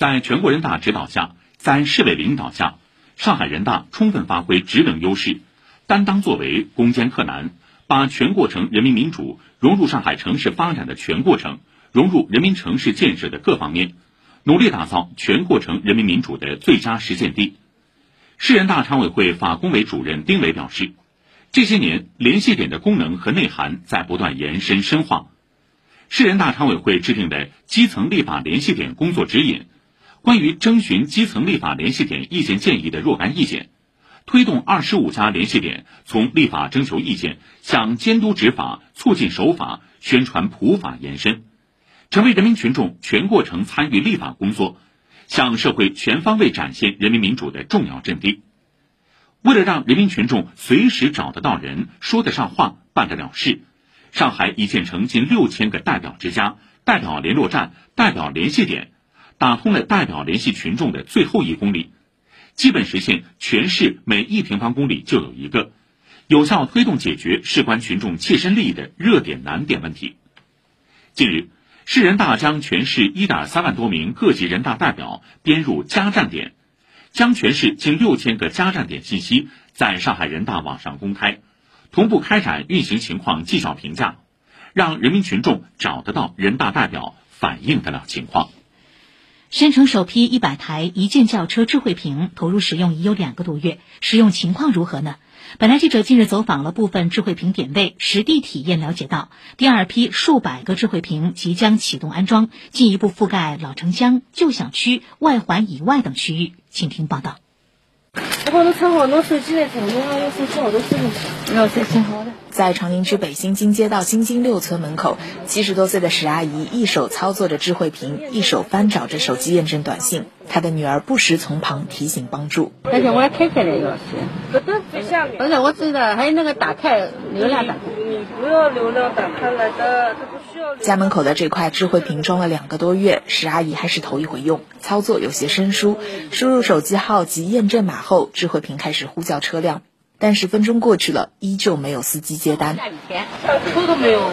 在全国人大指导下，在市委领导下，上海人大充分发挥职能优势，担当作为，攻坚克难，把全过程人民民主融入上海城市发展的全过程，融入人民城市建设的各方面，努力打造全过程人民民主的最佳实践地。市人大常委会法工委主任丁伟表示，这些年联系点的功能和内涵在不断延伸深化。市人大常委会制定的基层立法联系点工作指引，关于征询基层立法联系点意见建议的若干意见，推动二十五家联系点从立法征求意见向监督执法、促进守法、宣传普法延伸，成为人民群众全过程参与立法工作。向社会全方位展现人民民主的重要阵地。为了让人民群众随时找得到人、说得上话、办得了事，上海已建成近六千个代表之家、代表联络站、代表联系点，打通了代表联系群众的最后一公里，基本实现全市每一平方公里就有一个，有效推动解决事关群众切身利益的热点难点问题。近日。市人大将全市一点三万多名各级人大代表编入家站点，将全市近六千个家站点信息在上海人大网上公开，同步开展运行情况绩效评价，让人民群众找得到人大代表，反映得了情况。申城首批一百台一键轿车智慧屏投入使用已有两个多月，使用情况如何呢？本台记者近日走访了部分智慧屏点位，实地体验了解到，第二批数百个智慧屏即将启动安装，进一步覆盖老城乡、旧小区、外环以外等区域。请听报道。我帮侬插好，侬手机来插，侬还要手机好多视频，要手机好的。在长宁区北新津街道新津六村门口，七十多岁的石阿姨一手操作着智慧屏，一手翻找着手机验证短信。她的女儿不时从旁提醒帮助。而且我要开开来钥匙。不是最下面。不是，我知道，还有那个打开流量打开。你不要流量打开了的，这不。家门口的这块智慧屏装了两个多月，石阿姨还是头一回用，操作有些生疏。输入手机号及验证码后，智慧屏开始呼叫车辆。但十分钟过去了，依旧没有司机接单。下雨天，车都没有，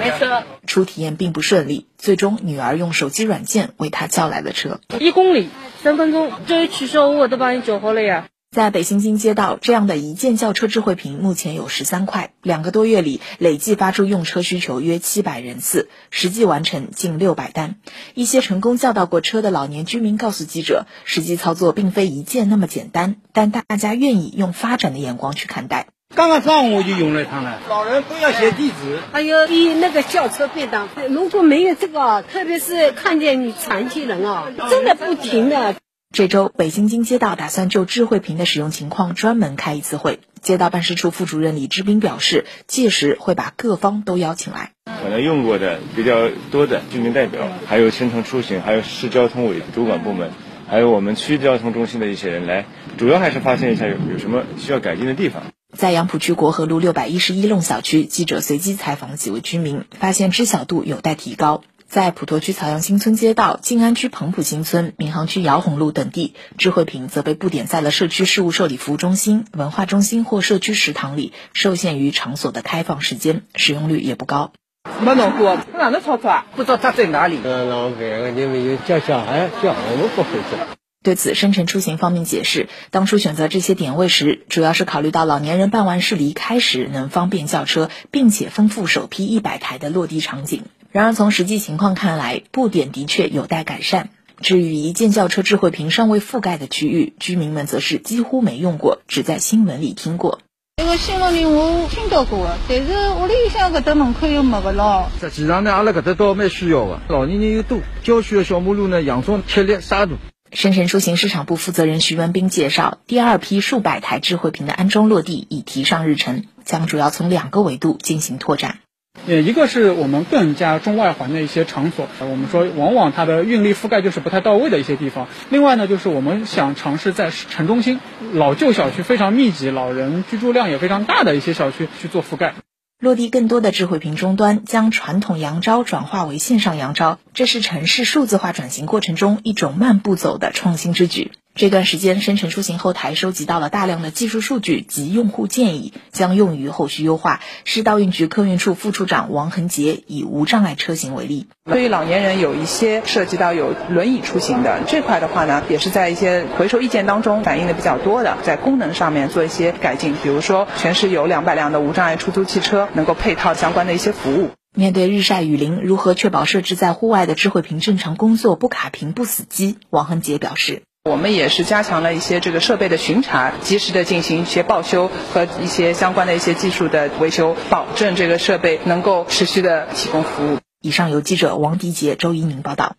没车。初体验并不顺利，最终女儿用手机软件为她叫来了车。一公里三分钟，这一取消我都帮你叫好了呀。在北新津街道，这样的一键叫车智慧屏目前有十三块，两个多月里累计发出用车需求约七百人次，实际完成近六百单。一些成功叫到过车的老年居民告诉记者，实际操作并非一键那么简单，但大家愿意用发展的眼光去看待。刚刚上午我就用了一趟了，老人不要写地址，还有比那个叫车便当。如果没有这个，特别是看见你残疾人啊，真的不停的。这周，北京津街道打算就智慧屏的使用情况专门开一次会。街道办事处副主任李志斌表示，届时会把各方都邀请来。可能用过的比较多的居民代表，还有申城出行，还有市交通委主管部门，还有我们区交通中心的一些人来，主要还是发现一下有有什么需要改进的地方。在杨浦区国和路六百一十一弄小区，记者随机采访了几位居民，发现知晓度有待提高。在普陀区草阳新村街道、静安区彭浦新村、闵行区姚洪路等地，智慧屏则被布点在了社区事务受理服务中心、文化中心或社区食堂里，受限于场所的开放时间，使用率也不高。没弄过，哪能操作啊？不知道它在哪里。浪费，你们有教小孩教，我们不会教。对此，深城出行方面解释，当初选择这些点位时，主要是考虑到老年人办完事离开时能方便叫车，并且丰富首批一百台的落地场景。然而，从实际情况看来，布点的确有待改善。至于一键叫车智慧屏尚未覆盖的区域，居民们则是几乎没用过，只在新闻里听过。这个新闻里我听到过，但是屋里向搿搭门口又没个咯。实际上呢，阿拉搿搭倒蛮需要的，老年人又多，郊区的小马路呢，杨庄、铁力、沙土。深圳出行市场部负责人徐文斌介绍，第二批数百台智慧屏的安装落地已提上日程，将主要从两个维度进行拓展。也，一个是我们更加中外环的一些场所，我们说往往它的运力覆盖就是不太到位的一些地方。另外呢，就是我们想尝试在城中心老旧小区非常密集、老人居住量也非常大的一些小区去做覆盖。落地更多的智慧屏终端，将传统扬招转化为线上扬招，这是城市数字化转型过程中一种慢步走的创新之举。这段时间，深城出行后台收集到了大量的技术数据及用户建议，将用于后续优化。市道运局客运处副处长王恒杰以无障碍车型为例，对于老年人有一些涉及到有轮椅出行的这块的话呢，也是在一些回收意见当中反映的比较多的，在功能上面做一些改进，比如说全市有两百辆的无障碍出租汽车能够配套相关的一些服务。面对日晒雨淋，如何确保设置在户外的智慧屏正常工作，不卡屏不死机？王恒杰表示。我们也是加强了一些这个设备的巡查，及时的进行一些报修和一些相关的一些技术的维修，保证这个设备能够持续的提供服务。以上由记者王迪杰、周一宁报道。